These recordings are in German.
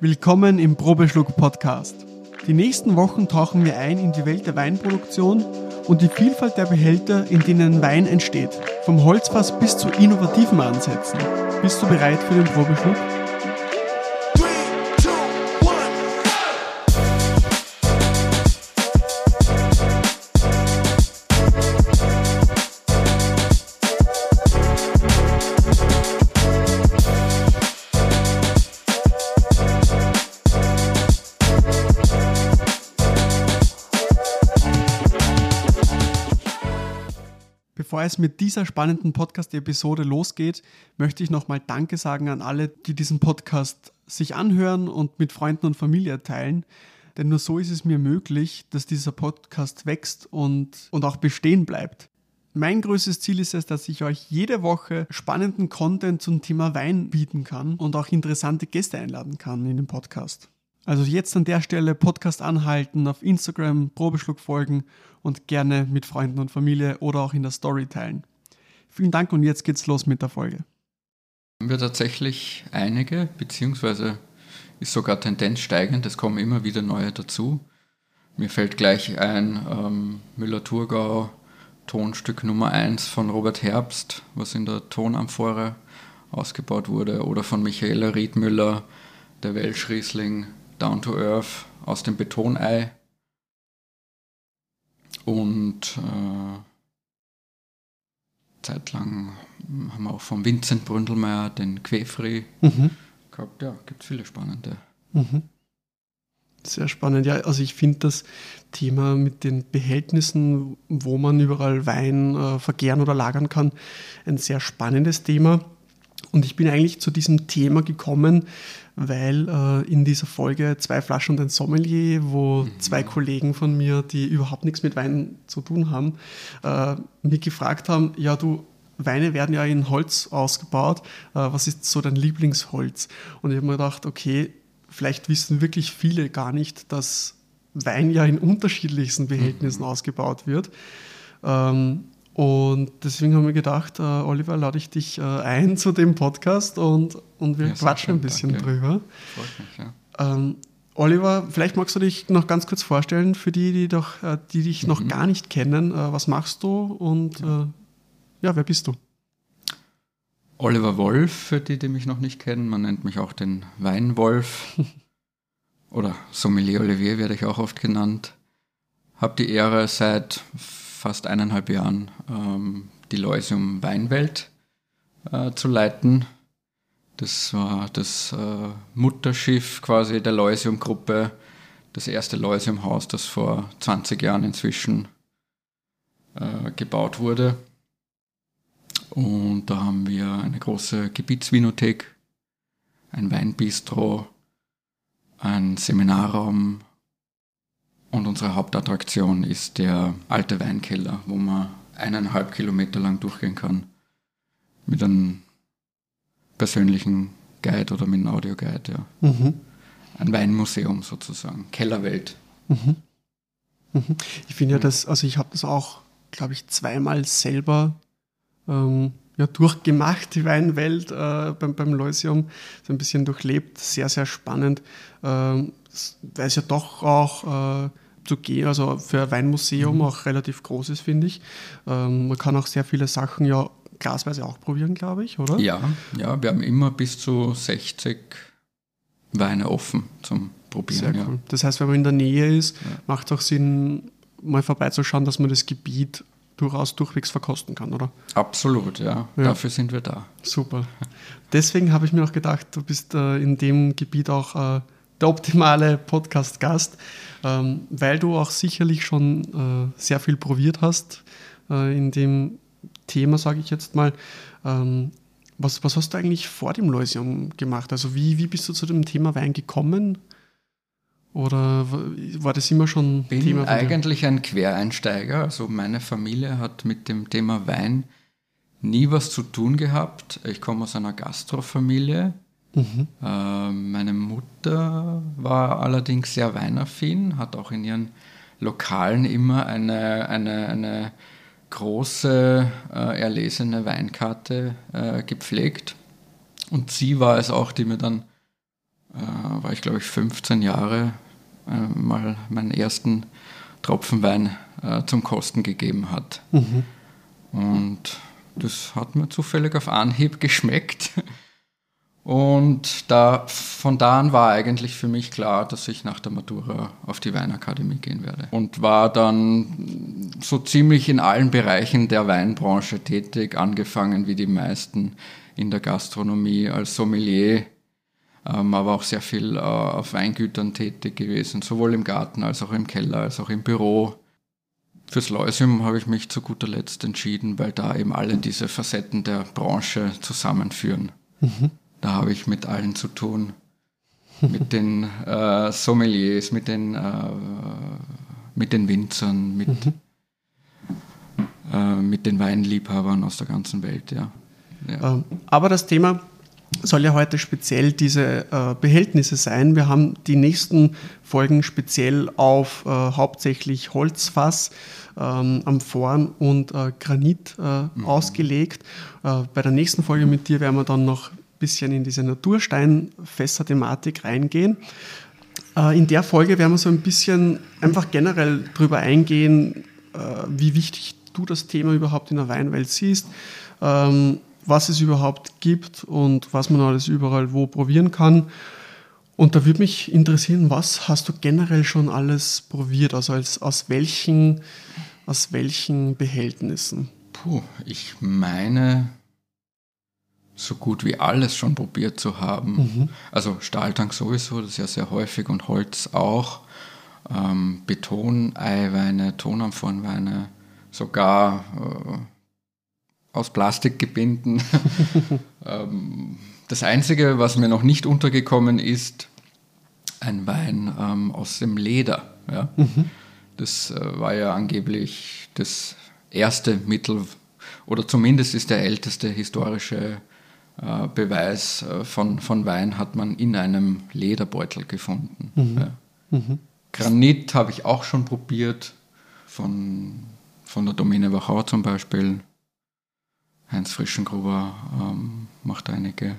Willkommen im Probeschluck Podcast. Die nächsten Wochen tauchen wir ein in die Welt der Weinproduktion und die Vielfalt der Behälter, in denen Wein entsteht. Vom Holzfass bis zu innovativen Ansätzen. Bist du bereit für den Probeschluck? Es mit dieser spannenden Podcast-Episode losgeht, möchte ich nochmal Danke sagen an alle, die diesen Podcast sich anhören und mit Freunden und Familie teilen. Denn nur so ist es mir möglich, dass dieser Podcast wächst und, und auch bestehen bleibt. Mein größtes Ziel ist es, dass ich euch jede Woche spannenden Content zum Thema Wein bieten kann und auch interessante Gäste einladen kann in den Podcast. Also jetzt an der Stelle Podcast anhalten, auf Instagram Probeschluck folgen und gerne mit Freunden und Familie oder auch in der Story teilen. Vielen Dank und jetzt geht's los mit der Folge. Haben wir tatsächlich einige, beziehungsweise ist sogar Tendenz steigend, es kommen immer wieder neue dazu. Mir fällt gleich ein ähm, Müller-Thurgau, Tonstück Nummer 1 von Robert Herbst, was in der Tonamphore ausgebaut wurde, oder von Michaela Riedmüller, der Welschriesling Down to Earth aus dem Betonei. Und äh, zeitlang haben wir auch von Vincent Bründelmeier den Quefri mhm. gehabt. Ja, gibt viele spannende. Mhm. Sehr spannend. Ja, also ich finde das Thema mit den Behältnissen, wo man überall Wein äh, vergären oder lagern kann, ein sehr spannendes Thema. Und ich bin eigentlich zu diesem Thema gekommen, weil äh, in dieser Folge zwei Flaschen und ein Sommelier, wo mhm. zwei Kollegen von mir, die überhaupt nichts mit Wein zu tun haben, äh, mich gefragt haben, ja du, Weine werden ja in Holz ausgebaut, äh, was ist so dein Lieblingsholz? Und ich habe mir gedacht, okay, vielleicht wissen wirklich viele gar nicht, dass Wein ja in unterschiedlichsten Behältnissen mhm. ausgebaut wird. Ähm, und deswegen haben wir gedacht, äh, Oliver, lade ich dich äh, ein zu dem Podcast und, und wir ja, quatschen ein bisschen danke. drüber. Freut mich, ja. Ähm, Oliver, vielleicht magst du dich noch ganz kurz vorstellen für die, die, doch, äh, die dich mhm. noch gar nicht kennen. Äh, was machst du und ja. Äh, ja, wer bist du? Oliver Wolf, für die, die mich noch nicht kennen. Man nennt mich auch den Weinwolf. Oder Sommelier Olivier werde ich auch oft genannt. Habe die Ehre, seit fast eineinhalb Jahren ähm, die Leusium Weinwelt äh, zu leiten. Das war das äh, Mutterschiff quasi der Leusium-Gruppe, das erste Leusium-Haus, das vor 20 Jahren inzwischen äh, gebaut wurde. Und da haben wir eine große Gebietsvinothek, ein Weinbistro, ein Seminarraum, und unsere Hauptattraktion ist der alte Weinkeller, wo man eineinhalb Kilometer lang durchgehen kann. Mit einem persönlichen Guide oder mit einem Audioguide, ja. Mhm. Ein Weinmuseum sozusagen, Kellerwelt. Mhm. Mhm. Ich finde ja das, also ich habe das auch, glaube ich, zweimal selber ähm, ja, durchgemacht, die Weinwelt äh, beim, beim Leusium, so ein bisschen durchlebt, sehr, sehr spannend, ähm, weil es ja doch auch äh, zu gehen, also für ein Weinmuseum mhm. auch relativ groß ist, finde ich. Ähm, man kann auch sehr viele Sachen ja glasweise auch probieren, glaube ich, oder? Ja, ja, wir haben immer bis zu 60 Weine offen zum Probieren. Sehr cool. Das heißt, wenn man in der Nähe ist, ja. macht es auch Sinn, mal vorbeizuschauen, dass man das Gebiet durchaus durchwegs verkosten kann, oder? Absolut, ja. ja. Dafür sind wir da. Super. Deswegen habe ich mir auch gedacht, du bist äh, in dem Gebiet auch äh, der optimale Podcast-Gast, ähm, weil du auch sicherlich schon äh, sehr viel probiert hast äh, in dem Thema, sage ich jetzt mal. Ähm, was, was hast du eigentlich vor dem Leusium gemacht? Also wie, wie bist du zu dem Thema Wein gekommen? Oder war das immer schon Bin Thema? Ich bin eigentlich ein Quereinsteiger. Also meine Familie hat mit dem Thema Wein nie was zu tun gehabt. Ich komme aus einer Gastrofamilie. Mhm. Äh, meine Mutter war allerdings sehr weinaffin, hat auch in ihren Lokalen immer eine, eine, eine große äh, erlesene Weinkarte äh, gepflegt. Und sie war es auch, die mir dann äh, war ich glaube ich 15 Jahre, äh, mal meinen ersten Tropfen Wein äh, zum Kosten gegeben hat. Mhm. Und das hat mir zufällig auf Anhieb geschmeckt. Und da, von da an war eigentlich für mich klar, dass ich nach der Matura auf die Weinakademie gehen werde. Und war dann so ziemlich in allen Bereichen der Weinbranche tätig, angefangen wie die meisten in der Gastronomie als Sommelier, ähm, aber auch sehr viel äh, auf Weingütern tätig gewesen, sowohl im Garten als auch im Keller, als auch im Büro. Fürs Leusium habe ich mich zu guter Letzt entschieden, weil da eben alle diese Facetten der Branche zusammenführen. Mhm. Da habe ich mit allen zu tun. mit den äh, Sommeliers, mit den, äh, mit den Winzern, mit, mhm. äh, mit den Weinliebhabern aus der ganzen Welt, ja. ja. Ähm, aber das Thema soll ja heute speziell diese äh, Behältnisse sein. Wir haben die nächsten Folgen speziell auf äh, hauptsächlich Holzfass, ähm, Amphoren und äh, Granit äh, mhm. ausgelegt. Äh, bei der nächsten Folge mit dir werden wir dann noch bisschen in diese Natursteinfässer-Thematik reingehen. Äh, in der Folge werden wir so ein bisschen einfach generell darüber eingehen, äh, wie wichtig du das Thema überhaupt in der Weinwelt siehst, ähm, was es überhaupt gibt und was man alles überall wo probieren kann. Und da würde mich interessieren, was hast du generell schon alles probiert? Also als, aus, welchen, aus welchen Behältnissen? Puh, ich meine, so gut wie alles schon probiert zu haben. Mhm. Also Stahltank sowieso, das ist ja sehr häufig und Holz auch. Ähm, Beton-Eiweine, Tonamphorenweine, sogar äh, aus Plastik gebinden. ähm, das Einzige, was mir noch nicht untergekommen ist, ein Wein ähm, aus dem Leder. Ja? Mhm. Das äh, war ja angeblich das erste Mittel, oder zumindest ist der älteste historische Beweis äh, von, von Wein hat man in einem Lederbeutel gefunden. Mhm. Ja. Mhm. Granit habe ich auch schon probiert, von, von der Domäne Wachau zum Beispiel. Heinz Frischengruber ähm, macht einige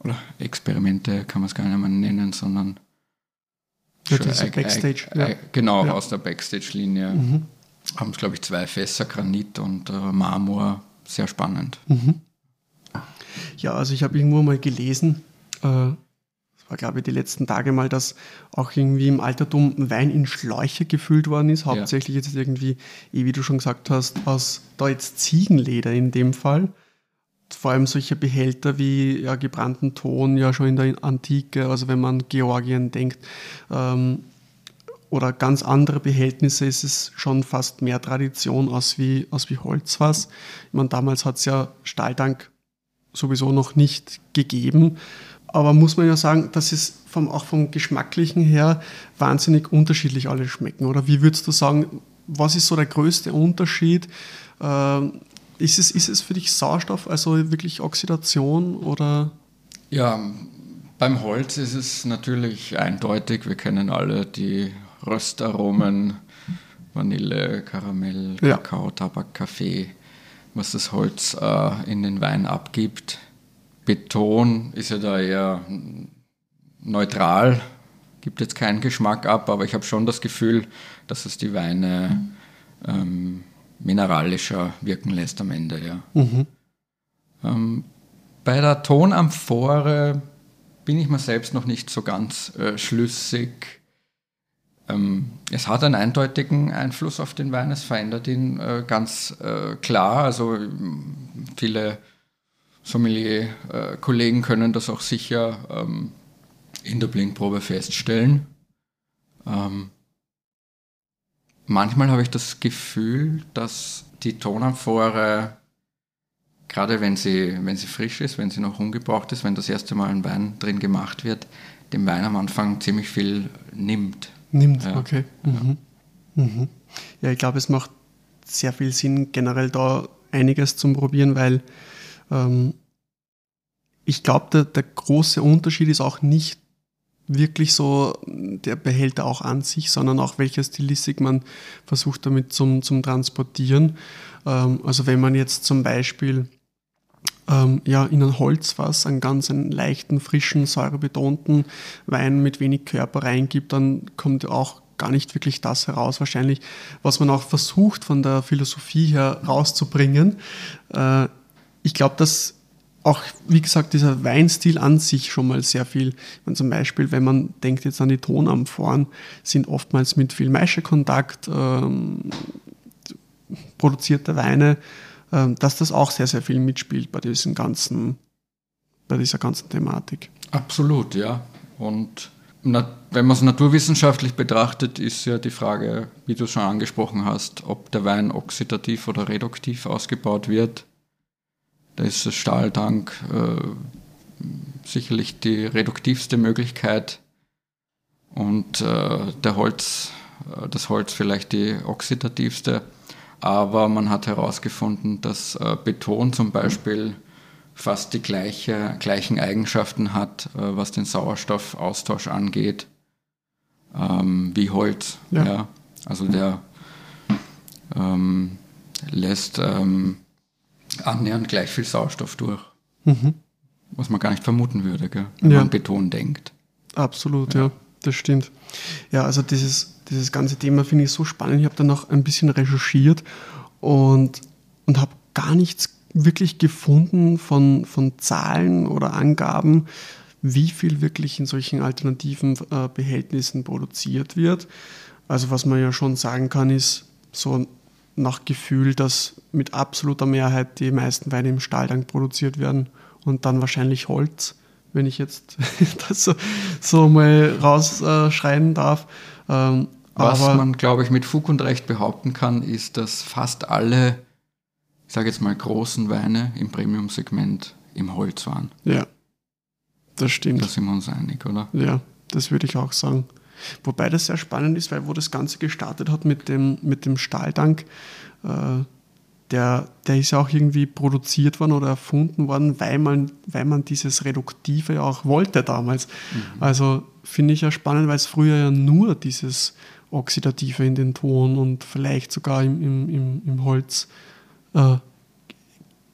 oder Experimente, kann man es gar nicht mehr nennen, sondern ja, diese Backstage. Ja. Genau, ja. aus der Backstage-Linie. Mhm. Haben es, glaube ich, zwei Fässer Granit und äh, Marmor. Sehr spannend. Mhm. Ja, also ich habe irgendwo mal gelesen, äh, das war glaube ich die letzten Tage mal, dass auch irgendwie im Altertum Wein in Schläuche gefüllt worden ist. Hauptsächlich ja. jetzt irgendwie, eh, wie du schon gesagt hast, aus da jetzt Ziegenleder in dem Fall. Vor allem solche Behälter wie ja, gebrannten Ton, ja schon in der Antike, also wenn man Georgien denkt, ähm, oder ganz andere Behältnisse ist es schon fast mehr Tradition aus wie, aus wie Holzfass. Ich meine, damals hat es ja Stahltank sowieso noch nicht gegeben. Aber muss man ja sagen, dass es vom, auch vom Geschmacklichen her wahnsinnig unterschiedlich alle schmecken. Oder wie würdest du sagen, was ist so der größte Unterschied? Äh, ist, es, ist es für dich Sauerstoff, also wirklich Oxidation oder? Ja, beim Holz ist es natürlich eindeutig. Wir kennen alle die Röstaromen, Vanille, Karamell, Kakao, ja. Tabak, Kaffee was das Holz äh, in den Wein abgibt. Beton ist ja da eher neutral, gibt jetzt keinen Geschmack ab, aber ich habe schon das Gefühl, dass es die Weine ähm, mineralischer wirken lässt am Ende. Ja. Mhm. Ähm, bei der Tonamphore bin ich mir selbst noch nicht so ganz äh, schlüssig. Ähm, es hat einen eindeutigen Einfluss auf den Wein, es verändert ihn äh, ganz äh, klar. Also viele Sommelier-Kollegen können das auch sicher ähm, in der Blindprobe feststellen. Ähm, manchmal habe ich das Gefühl, dass die Tonamphore, gerade wenn sie, wenn sie frisch ist, wenn sie noch ungebraucht ist, wenn das erste Mal ein Wein drin gemacht wird, dem Wein am Anfang ziemlich viel nimmt. Nimmt, ja. okay. Mhm. Mhm. Ja, ich glaube, es macht sehr viel Sinn, generell da einiges zum Probieren, weil ähm, ich glaube, der, der große Unterschied ist auch nicht wirklich so der Behälter auch an sich, sondern auch welche Stilistik man versucht damit zum, zum Transportieren. Ähm, also wenn man jetzt zum Beispiel ähm, ja, in ein Holzfass einen ganz einen leichten, frischen, säurebetonten Wein mit wenig Körper reingibt, dann kommt auch gar nicht wirklich das heraus, wahrscheinlich, was man auch versucht von der Philosophie her rauszubringen. Äh, ich glaube, dass auch, wie gesagt, dieser Weinstil an sich schon mal sehr viel, wenn zum Beispiel, wenn man denkt jetzt an die Tonamphoren, sind oftmals mit viel Maischekontakt ähm, produzierte Weine, dass das auch sehr, sehr viel mitspielt bei diesem ganzen, bei dieser ganzen Thematik. Absolut, ja. Und wenn man es naturwissenschaftlich betrachtet, ist ja die Frage, wie du schon angesprochen hast, ob der Wein oxidativ oder reduktiv ausgebaut wird. Da ist das Stahltank äh, sicherlich die reduktivste Möglichkeit und äh, der Holz, äh, das Holz vielleicht die oxidativste. Aber man hat herausgefunden, dass äh, Beton zum Beispiel fast die gleiche, gleichen Eigenschaften hat, äh, was den Sauerstoffaustausch angeht, ähm, wie Holz. Ja. ja. Also der ähm, lässt ähm, annähernd gleich viel Sauerstoff durch. Mhm. Was man gar nicht vermuten würde, gell, wenn ja. man Beton denkt. Absolut, ja. ja. Das stimmt. Ja, also dieses, dieses ganze Thema finde ich so spannend. Ich habe dann noch ein bisschen recherchiert und, und habe gar nichts wirklich gefunden von, von Zahlen oder Angaben, wie viel wirklich in solchen alternativen äh, Behältnissen produziert wird. Also was man ja schon sagen kann, ist so nach Gefühl, dass mit absoluter Mehrheit die meisten Weine im Stahltank produziert werden und dann wahrscheinlich Holz, wenn ich jetzt das so, so mal rausschreien äh, darf. Ähm, was man, glaube ich, mit Fug und Recht behaupten kann, ist, dass fast alle ich sage jetzt mal, großen Weine im Premium-Segment im Holz waren. Ja, das stimmt. Da sind wir uns einig, oder? Ja, das würde ich auch sagen. Wobei das sehr spannend ist, weil wo das Ganze gestartet hat mit dem, mit dem Stahltank, äh, der, der ist ja auch irgendwie produziert worden oder erfunden worden, weil man, weil man dieses Reduktive auch wollte damals. Mhm. Also finde ich ja spannend, weil es früher ja nur dieses Oxidative in den Ton und vielleicht sogar im, im, im, im Holz äh,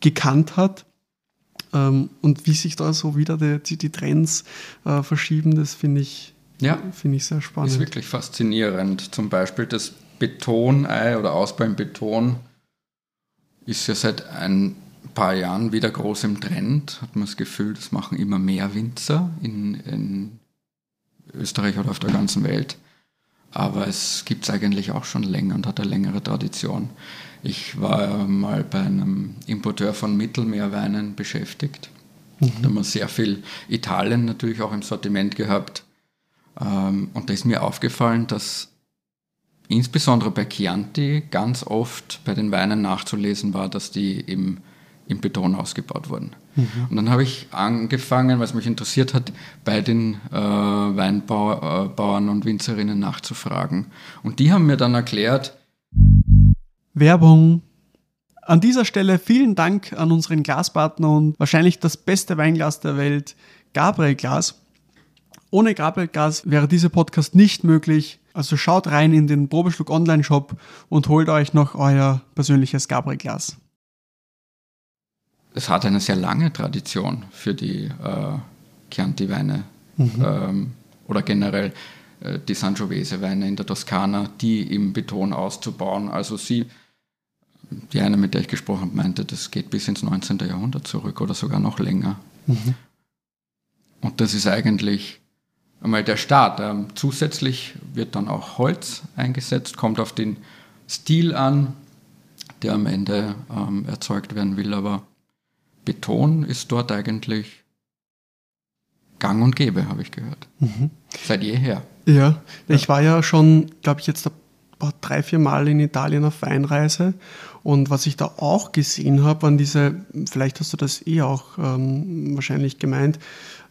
gekannt hat. Ähm, und wie sich da so wieder die, die Trends äh, verschieben, das finde ich, ja, find ich sehr spannend. Ist wirklich faszinierend. Zum Beispiel das Betonei oder Ausbau im Beton ist ja seit ein paar Jahren wieder groß im Trend. Hat man das Gefühl, das machen immer mehr Winzer in, in Österreich oder auf der ganzen Welt. Aber es gibt es eigentlich auch schon länger und hat eine längere Tradition. Ich war mal bei einem Importeur von Mittelmeerweinen beschäftigt. Mhm. Da haben wir sehr viel Italien natürlich auch im Sortiment gehabt. Ähm, und da ist mir aufgefallen, dass insbesondere bei Chianti ganz oft bei den Weinen nachzulesen war, dass die im, im Beton ausgebaut wurden. Mhm. Und dann habe ich angefangen, was mich interessiert hat, bei den äh, Weinbauern und Winzerinnen nachzufragen. Und die haben mir dann erklärt, Werbung. An dieser Stelle vielen Dank an unseren Glaspartner und wahrscheinlich das beste Weinglas der Welt, Gabriel Glas. Ohne Gabriel Glas wäre dieser Podcast nicht möglich. Also schaut rein in den Probeschluck Online Shop und holt euch noch euer persönliches Gabriel Glas. Es hat eine sehr lange Tradition für die äh, Chianti-Weine mhm. ähm, oder generell äh, die Sangiovese-Weine in der Toskana, die im Beton auszubauen. Also sie die eine, mit der ich gesprochen habe, meinte, das geht bis ins 19. Jahrhundert zurück oder sogar noch länger. Mhm. Und das ist eigentlich einmal der Start. Ähm, zusätzlich wird dann auch Holz eingesetzt, kommt auf den Stil an, der am Ende ähm, erzeugt werden will, aber Beton ist dort eigentlich gang und gäbe, habe ich gehört. Mhm. Seit jeher. Ja, ich war ja schon, glaube ich, jetzt drei, vier Mal in Italien auf Weinreise und was ich da auch gesehen habe, waren diese, vielleicht hast du das eh auch ähm, wahrscheinlich gemeint,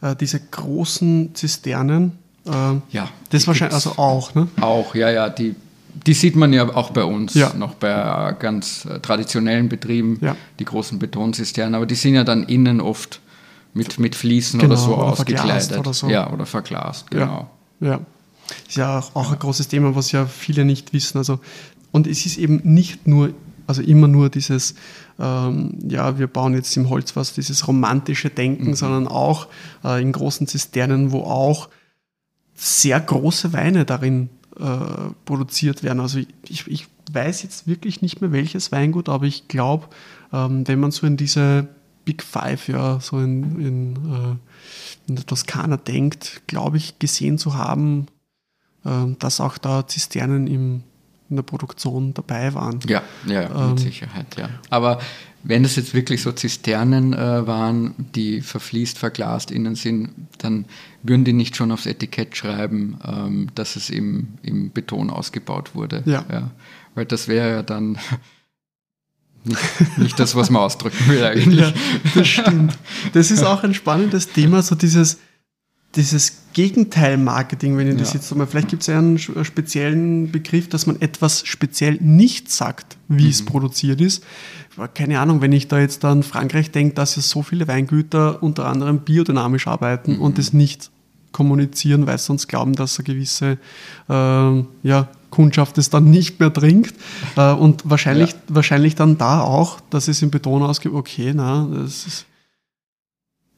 äh, diese großen Zisternen. Äh, ja. Das wahrscheinlich also auch, ne? Auch, ja, ja. Die, die sieht man ja auch bei uns, ja. noch bei äh, ganz äh, traditionellen Betrieben, ja. die großen Betonzisternen, aber die sind ja dann innen oft mit, mit Fliesen genau, oder so oder ausgekleidet. Oder so. Ja, oder verglast, genau. Ja. ja. Ist ja auch, auch ein großes Thema, was ja viele nicht wissen. Also, und es ist eben nicht nur Also immer nur dieses, ähm, ja, wir bauen jetzt im Holzfass dieses romantische Denken, mhm. sondern auch äh, in großen Zisternen, wo auch sehr große Weine darin äh, produziert werden. Also ich, ich weiß jetzt wirklich nicht mehr welches Weingut, aber ich glaube, ähm, wenn man so in diese Big Five, ja, so in, in, äh, in der Toskana denkt, glaube ich, gesehen zu haben, äh, dass auch da Zisternen im, in der Produktion dabei waren. Ja, ja, mit ähm, Sicherheit, ja. Aber wenn das jetzt wirklich so Zisternen äh, waren, die verfließt, verglast innen sind, dann würden die nicht schon aufs Etikett schreiben, ähm, dass es im, im Beton ausgebaut wurde. Ja. ja. Weil das wäre ja dann nicht, nicht, das, was man ausdrücken will eigentlich. Ja, das stimmt. Das ist auch ein spannendes Thema, so dieses, dieses Gegenteil-Marketing, wenn ich das jetzt mal, vielleicht gibt es ja einen speziellen Begriff, dass man etwas speziell nicht sagt, wie mhm. es produziert ist. Keine Ahnung, wenn ich da jetzt an Frankreich denke, dass ja so viele Weingüter unter anderem biodynamisch arbeiten mhm. und das nicht kommunizieren, weil sie sonst glauben, dass eine gewisse äh, ja, Kundschaft es dann nicht mehr trinkt. Äh, und wahrscheinlich, ja. wahrscheinlich dann da auch, dass es im Beton ausgibt, okay, na, das ist,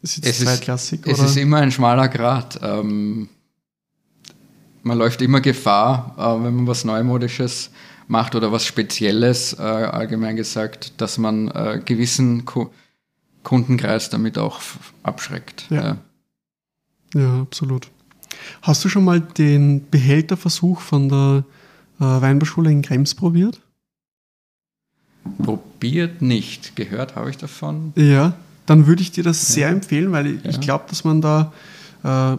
ist jetzt es zweitklassig. Ist, es ist immer ein schmaler Grat. Ähm, man läuft immer Gefahr, äh, wenn man was Neumodisches macht oder was Spezielles, äh, allgemein gesagt, dass man äh, gewissen Ku Kundenkreis damit auch abschreckt. Ja. ja. ja, absolut. Hast du schon mal den Behälterversuch von der äh, Weinbauschule in Krems probiert? Probiert nicht. Gehört habe ich davon. Ja, dann würde ich dir das ja. sehr empfehlen, weil ich, ja. ich glaube, dass man da, äh,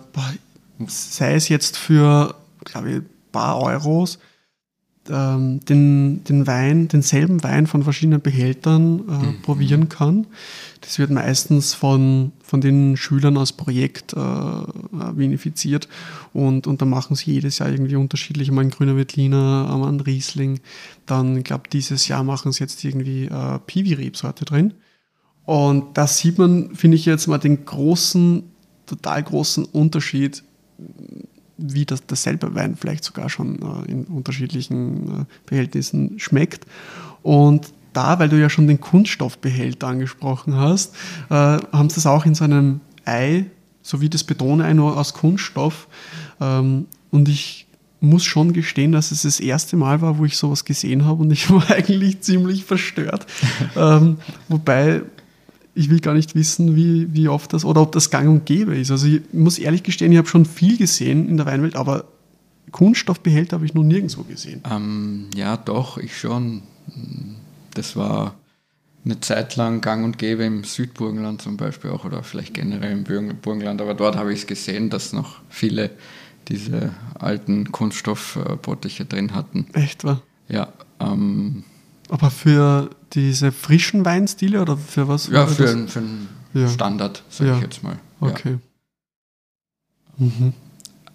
sei es jetzt für, glaube ich, ein paar Euros, ähm, den, den Wein, denselben Wein von verschiedenen Behältern äh, mhm. probieren kann. Das wird meistens von, von den Schülern als Projekt äh, vinifiziert und, und da machen sie jedes Jahr irgendwie unterschiedlich, mal ein grüner Veltliner, einmal ein Riesling. Dann, ich glaube, dieses Jahr machen sie jetzt irgendwie äh, Piwi-Rebsorte drin. Und da sieht man, finde ich jetzt mal den großen, total großen Unterschied wie das derselbe Wein vielleicht sogar schon äh, in unterschiedlichen äh, Behältnissen schmeckt. Und da, weil du ja schon den Kunststoffbehälter angesprochen hast, äh, haben sie das auch in so einem Ei, so wie das Betonei nur aus Kunststoff. Ähm, und ich muss schon gestehen, dass es das erste Mal war, wo ich sowas gesehen habe und ich war eigentlich ziemlich verstört. ähm, wobei ich will gar nicht wissen, wie, wie oft das oder ob das gang und gäbe ist. Also ich muss ehrlich gestehen, ich habe schon viel gesehen in der Weinwelt, aber Kunststoffbehälter habe ich noch nirgendwo gesehen. Ähm, ja, doch, ich schon. Das war eine Zeit lang gang und gäbe im Südburgenland zum Beispiel auch oder vielleicht generell im Burgenland, aber dort habe ich es gesehen, dass noch viele diese alten Kunststoffbottiche drin hatten. Echt, war? Ja. Ähm, aber für diese frischen Weinstile oder für was? Ja, für, ein, für einen ja. Standard, sage ja. ich jetzt mal. Okay. Mhm.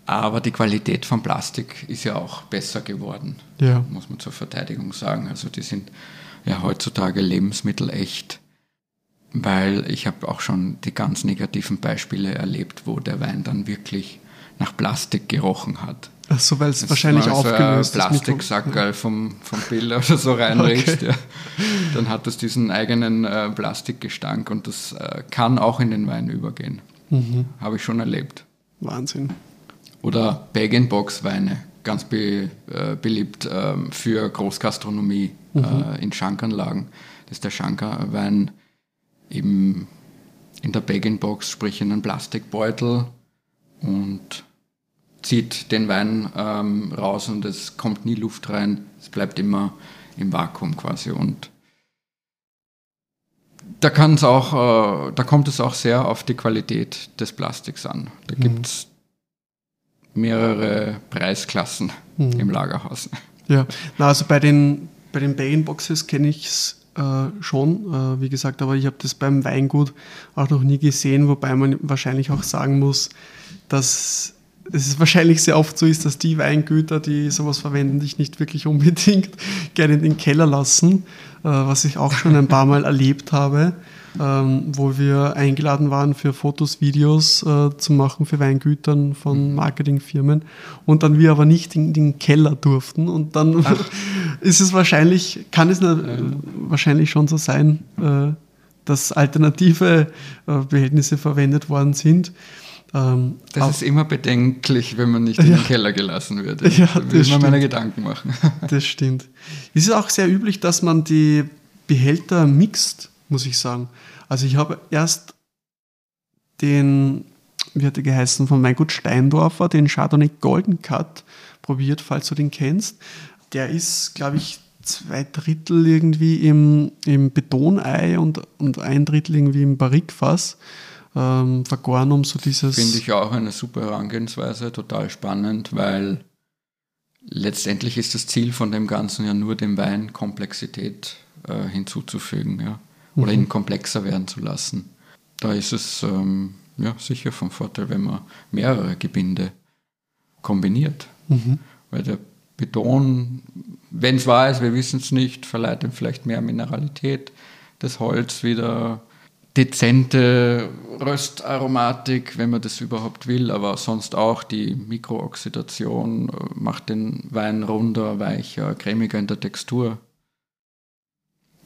Aber die Qualität von Plastik ist ja auch besser geworden, ja. muss man zur Verteidigung sagen. Also die sind ja heutzutage lebensmittelecht, weil ich habe auch schon die ganz negativen Beispiele erlebt, wo der Wein dann wirklich nach Plastik gerochen hat. Ach so, weil es wahrscheinlich so aufgelöst ist. Plastiksackerl vom, vom Bill oder so reinrichst, okay. ja. dann hat das diesen eigenen äh, Plastikgestank und das äh, kann auch in den Wein übergehen. Mhm. Habe ich schon erlebt. Wahnsinn. Oder Bag-in-Box-Weine, ganz be, äh, beliebt ähm, für Großgastronomie mhm. Äh, in Schankanlagen. Das ist der Schankerwein eben in der Bag-in-Box, sprich in einem Plastikbeutel und zieht den Wein ähm, raus und es kommt nie Luft rein. Es bleibt immer im Vakuum quasi und da kann es auch, äh, da kommt es auch sehr auf die Qualität des Plastiks an. Da mhm. gibt es mehrere Preisklassen mhm. im Lagerhaus. Ja, Na, also bei den, bei den Bag-in-Boxes kenne ich es äh, schon, äh, wie gesagt, aber ich habe das beim Weingut auch noch nie gesehen, wobei man wahrscheinlich auch sagen muss, dass es ist wahrscheinlich sehr oft so ist, dass die Weingüter, die sowas verwenden, dich nicht wirklich unbedingt gerne in den Keller lassen, äh, was ich auch schon ein paar Mal erlebt habe, ähm, wo wir eingeladen waren für Fotos, Videos äh, zu machen für Weingütern von Marketingfirmen und dann wir aber nicht in den Keller durften und dann ist es wahrscheinlich, kann es wahrscheinlich schon so sein, äh, dass alternative Behältnisse verwendet worden sind. Ähm, das ist immer bedenklich, wenn man nicht in ja, den Keller gelassen wird. Ja, da will man meine Gedanken machen. Das stimmt. Es ist auch sehr üblich, dass man die Behälter mixt, muss ich sagen. Also ich habe erst den, wie hat der geheißen, von Weingut Steindorfer, den Chardonnay Golden Cut probiert, falls du den kennst. Der ist, glaube ich, zwei Drittel irgendwie im, im Betonei und, und ein Drittel irgendwie im Barrikfass ähm, vergoren, um so dieses. Finde ich auch eine super Herangehensweise, total spannend, weil letztendlich ist das Ziel von dem Ganzen ja nur dem Wein Komplexität äh, hinzuzufügen, ja. Oder mhm. ihn komplexer werden zu lassen. Da ist es ähm, ja, sicher von Vorteil, wenn man mehrere Gebinde kombiniert. Mhm. Weil der Beton, wenn es wahr ist, wir wissen es nicht, verleiht ihm vielleicht mehr Mineralität. Das Holz wieder dezente Röstaromatik, wenn man das überhaupt will, aber sonst auch die Mikrooxidation äh, macht den Wein runder, weicher, cremiger in der Textur.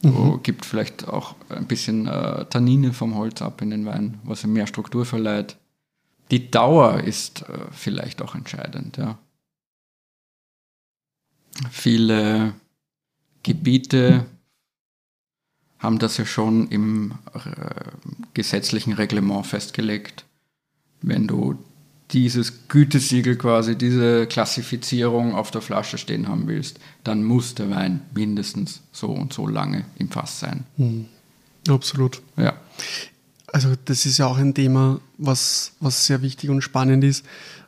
Mhm. Gibt vielleicht auch ein bisschen äh, Tannine vom Holz ab in den Wein, was ihm mehr Struktur verleiht. Die Dauer ist äh, vielleicht auch entscheidend, ja. Viele Gebiete haben das ja schon im äh, gesetzlichen Reglement festgelegt. Wenn du dieses Gütesiegel quasi, diese Klassifizierung auf der Flasche stehen haben willst, dann muss der Wein mindestens so und so lange im Fass sein. Mhm. Absolut. Ja. Also das ist ja auch ein Thema, was, was sehr wichtig und spannend ist,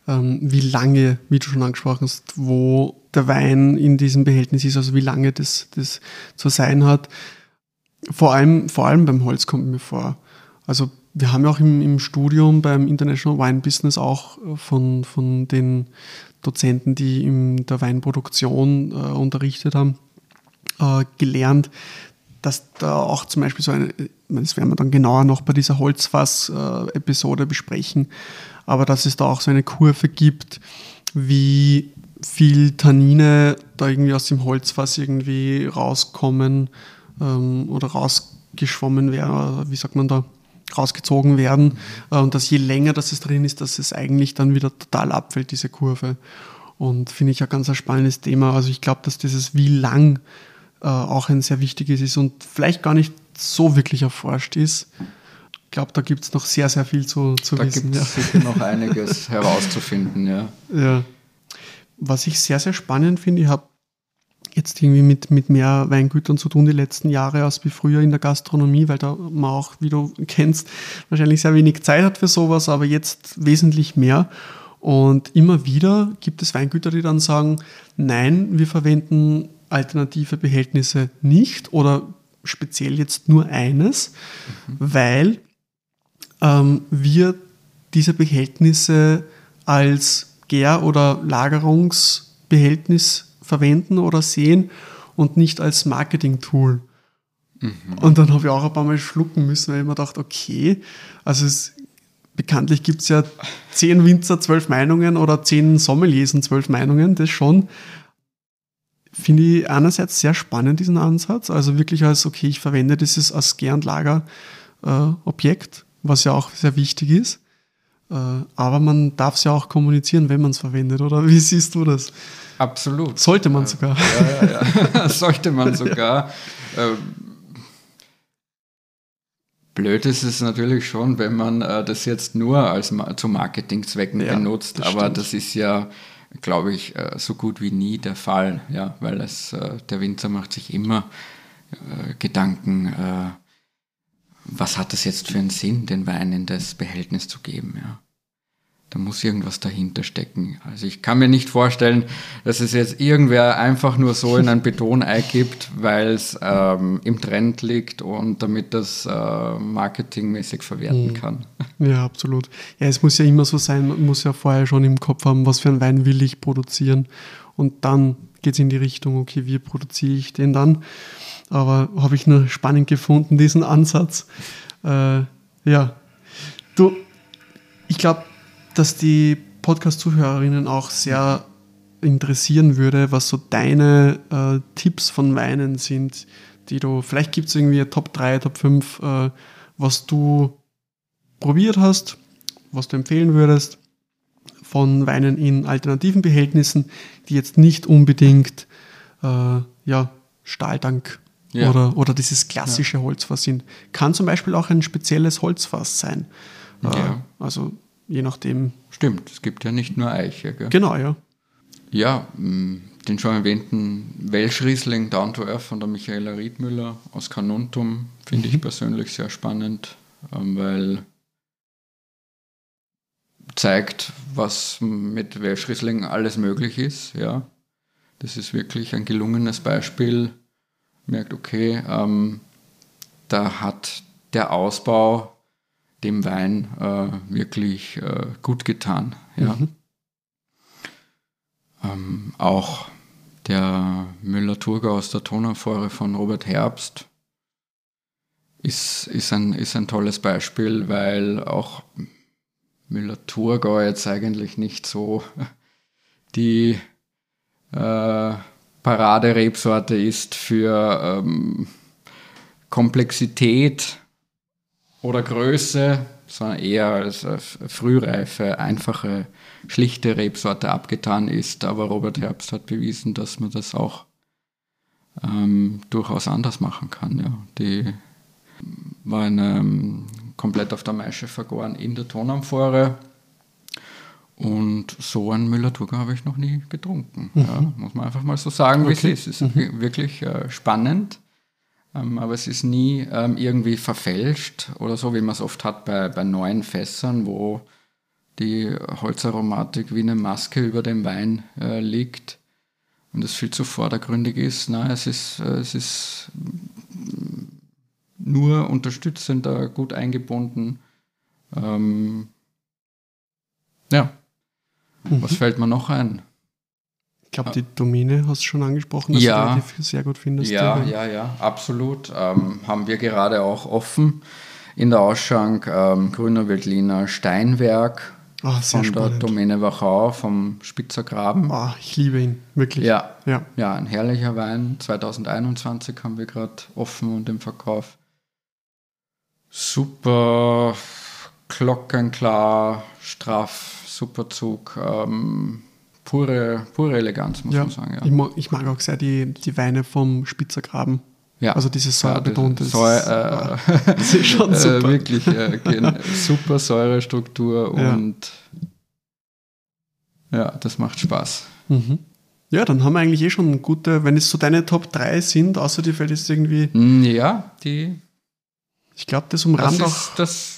ähm, wie lange, wie du schon angesprochen hast, wo der Wein in diesem Behältnis ist, also wie lange das, das zu sein hat. Vor allem, vor allem beim Holz kommt mir vor. Also wir haben ja auch im, im Studium beim International Wine Business auch äh, von, von den Dozenten, die in der Weinproduktion äh, unterrichtet haben, äh, gelernt, dass da auch zum Beispiel so eine, das werden wir dann genauer noch bei dieser Holzfass-Episode besprechen, aber dass es da auch so eine Kurve gibt, wie viel Tannine da irgendwie aus dem Holzfass irgendwie rauskommen ähm, oder rausgeschwommen werden, wie sagt man da, rausgezogen werden. Mhm. und dass je länger das es drin ist, dass es eigentlich dann wieder total abfällt, diese Kurve. Und finde ich ein ganz ein spannendes Thema. Also ich glaube, dass dieses wie lang äh, auch ein sehr wichtiges ist und vielleicht gar nicht so wirklich erforscht ist. Ich glaube, da gibt es noch sehr, sehr viel zu, zu da wissen. Da gibt es ja. sicher noch einiges herauszufinden, ja. Ja. Was ich sehr, sehr spannend finde, ich habe jetzt irgendwie mit, mit mehr Weingütern zu tun die letzten Jahre als wie früher in der Gastronomie, weil da man auch, wie du kennst, wahrscheinlich sehr wenig Zeit hat für sowas, aber jetzt wesentlich mehr. Und immer wieder gibt es Weingüter, die dann sagen, nein, wir verwenden alternative Behältnisse nicht oder speziell jetzt nur eines, mhm. weil ähm, wir diese Behältnisse als Gär- oder Lagerungsbehältnis verwenden oder sehen und nicht als Marketing-Tool. Mhm. Und dann habe ich auch ein paar Mal schlucken müssen, weil ich mir dachte, okay, also es, bekanntlich gibt es ja zehn Winzer, zwölf Meinungen oder zehn Sommeliers und zwölf Meinungen, das schon. Finde ich einerseits sehr spannend, diesen Ansatz. Also wirklich als, okay, ich verwende dieses als Gär- und Lagerobjekt, äh, was ja auch sehr wichtig ist. Äh, aber man darf es ja auch kommunizieren, wenn man es verwendet, oder? Wie siehst du das? Absolut. Sollte man sogar. Ja, ja, ja. Sollte man sogar. Ähm, blöd ist es natürlich schon, wenn man äh, das jetzt nur als zu Marketingzwecken benutzt, das aber stimmt. das ist ja, glaube ich, äh, so gut wie nie der Fall, ja, weil es, der Winzer macht sich immer Gedanken, was hat das jetzt für einen Sinn, den Wein in das Behältnis zu geben, ja. da muss irgendwas dahinter stecken. Also ich kann mir nicht vorstellen, dass es jetzt irgendwer einfach nur so in ein Betonei gibt, weil es ähm, im Trend liegt und damit das äh, marketingmäßig verwerten mhm. kann. Ja, absolut. Ja, es muss ja immer so sein, man muss ja vorher schon im Kopf haben, was für einen Wein will ich produzieren und dann geht es in die Richtung, okay, wie produziere ich den dann? Aber habe ich nur spannend gefunden, diesen Ansatz. Äh, ja, du, ich glaube, dass die Podcast-Zuhörerinnen auch sehr interessieren würde, was so deine äh, Tipps von Weinen sind, die du, vielleicht gibt es irgendwie Top 3, Top 5, äh, was du probiert hast, was du empfehlen würdest von Weinen in alternativen Behältnissen, die jetzt nicht unbedingt äh, ja, Stahltank ja. Oder, oder dieses klassische ja. Holzfass sind. Kann zum Beispiel auch ein spezielles Holzfass sein. Äh, ja. Also je nachdem. Stimmt, es gibt ja nicht nur Eiche. Gell? Genau, ja. Ja, mm, den schon erwähnten Welschriesling Down to Earth von der Michaela Riedmüller aus Kanuntum finde mhm. ich persönlich sehr spannend, ähm, weil zeigt, was mit Welschriesling alles möglich ist. Ja, das ist wirklich ein gelungenes Beispiel. Merkt, okay, ähm, da hat der Ausbau dem Wein äh, wirklich äh, gut getan. Ja. Mhm. Ähm, auch der Müller-Thurgau aus der Tonamphore von Robert Herbst ist, ist, ein, ist ein tolles Beispiel, weil auch Müller-Thurgau jetzt eigentlich nicht so die äh, Paraderebsorte ist für ähm, Komplexität oder Größe, sondern eher als frühreife, einfache, schlichte Rebsorte abgetan ist. Aber Robert Herbst hat bewiesen, dass man das auch ähm, durchaus anders machen kann. Ja. Die war eine, ähm, komplett auf der Maische vergoren in der Tonamphore. Und so ein Müller-Thurgau habe ich noch nie getrunken. Mhm. Ja, muss man einfach mal so sagen, wie okay. es ist. Es ist mhm. wirklich äh, spannend. Ähm, aber es ist nie ähm, irgendwie verfälscht oder so, wie man es oft hat bei, bei neuen Fässern, wo die Holzaromatik wie eine Maske über dem Wein äh, liegt und es viel zu vordergründig ist. Nein, es ist, äh, es ist nur unterstützender, gut eingebunden. Ähm, ja. Mhm. Was fällt mir noch ein? glaube, die Domäne hast du schon angesprochen, dass ja, du die sehr gut findest. Ja, ja, ja, absolut. Ähm, haben wir gerade auch offen in der Ausschank ähm, Grüner Veltliner Steinwerk Ach, von spannend. der Domäne Wachau vom Spitzer Graben. Oh, ich liebe ihn, wirklich. Ja, ja. ja, ein herrlicher Wein. 2021 haben wir gerade offen und im Verkauf. Super glockenklar, straff, super Zug. Ähm, pure, pure Eleganz, muss ja, man sagen. Ja. Ich, mag, ich mag auch sehr die, die Weine vom Spitzer Graben. Ja. Also dieses Säurebetonte. Ja, Säure, äh, das ist schon äh, super. Äh, wirklich äh, super Säurestruktur und ja, das macht Spaß. Mhm. Ja, dann haben wir eigentlich eh schon gute, wenn es so deine Top 3 sind, außer dir fällt es irgendwie. Mm, ja, die. Ich glaube, das umrahmt das auch. Das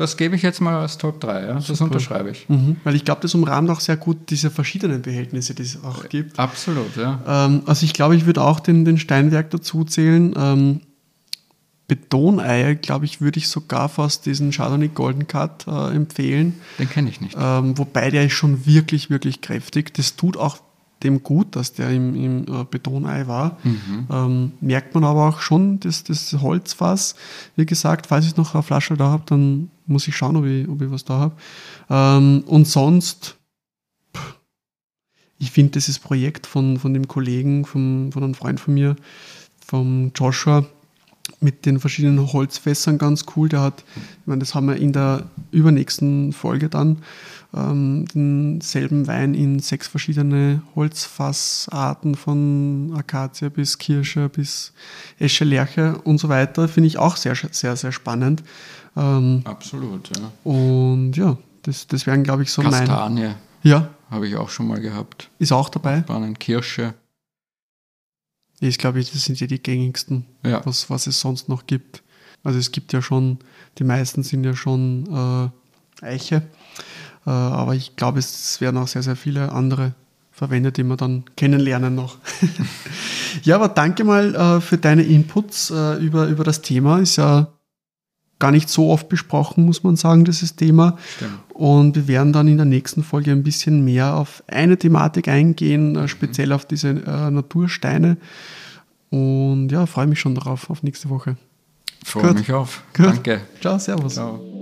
das gebe ich jetzt mal als Top 3, ja? das Super. unterschreibe ich. Mhm. Weil ich glaube, das umrahmt auch sehr gut diese verschiedenen Behältnisse, die es auch gibt. Absolut, ja. Ähm, also ich glaube, ich würde auch den, den Steinwerk dazu zählen. Ähm, Betoneier, glaube ich, würde ich sogar fast diesen Chardonnay Golden Cut äh, empfehlen. Den kenne ich nicht. Ähm, wobei der ist schon wirklich, wirklich kräftig. Das tut auch dem gut, dass der im, im äh, Betonei war. Mhm. Ähm, merkt man aber auch schon, dass das Holzfass, wie gesagt, falls ich noch eine Flasche da habe, dann muss ich schauen, ob ich, ob ich was da habe. Ähm, und sonst, ich finde dieses Projekt von, von dem Kollegen, vom, von einem Freund von mir, vom Joshua, mit den verschiedenen Holzfässern ganz cool. Der hat, ich meine, das haben wir in der übernächsten Folge dann, ähm, denselben Wein in sechs verschiedene Holzfassarten von Akazie bis Kirsche bis Esche, Lerche und so weiter. Finde ich auch sehr, sehr, sehr spannend. Ähm, Absolut, ja. Und ja, das, das wären, glaube ich, so Kastanie. meine. Kastanie. Ja. Habe ich auch schon mal gehabt. Ist auch dabei. Spannend. Kirsche. Ich glaube, das sind ja die gängigsten, ja. Was, was es sonst noch gibt. Also es gibt ja schon, die meisten sind ja schon äh, Eiche. Äh, aber ich glaube, es werden auch sehr, sehr viele andere verwendet, die wir dann kennenlernen noch. ja, aber danke mal äh, für deine Inputs äh, über, über das Thema. Ist ja gar nicht so oft besprochen, muss man sagen, dieses Thema. Stimmt. Und wir werden dann in der nächsten Folge ein bisschen mehr auf eine Thematik eingehen, äh, speziell auf diese äh, Natursteine. Und ja, freue mich schon darauf, auf nächste Woche. Freue mich auf. Gut. Danke. Ciao, Servus. Ciao.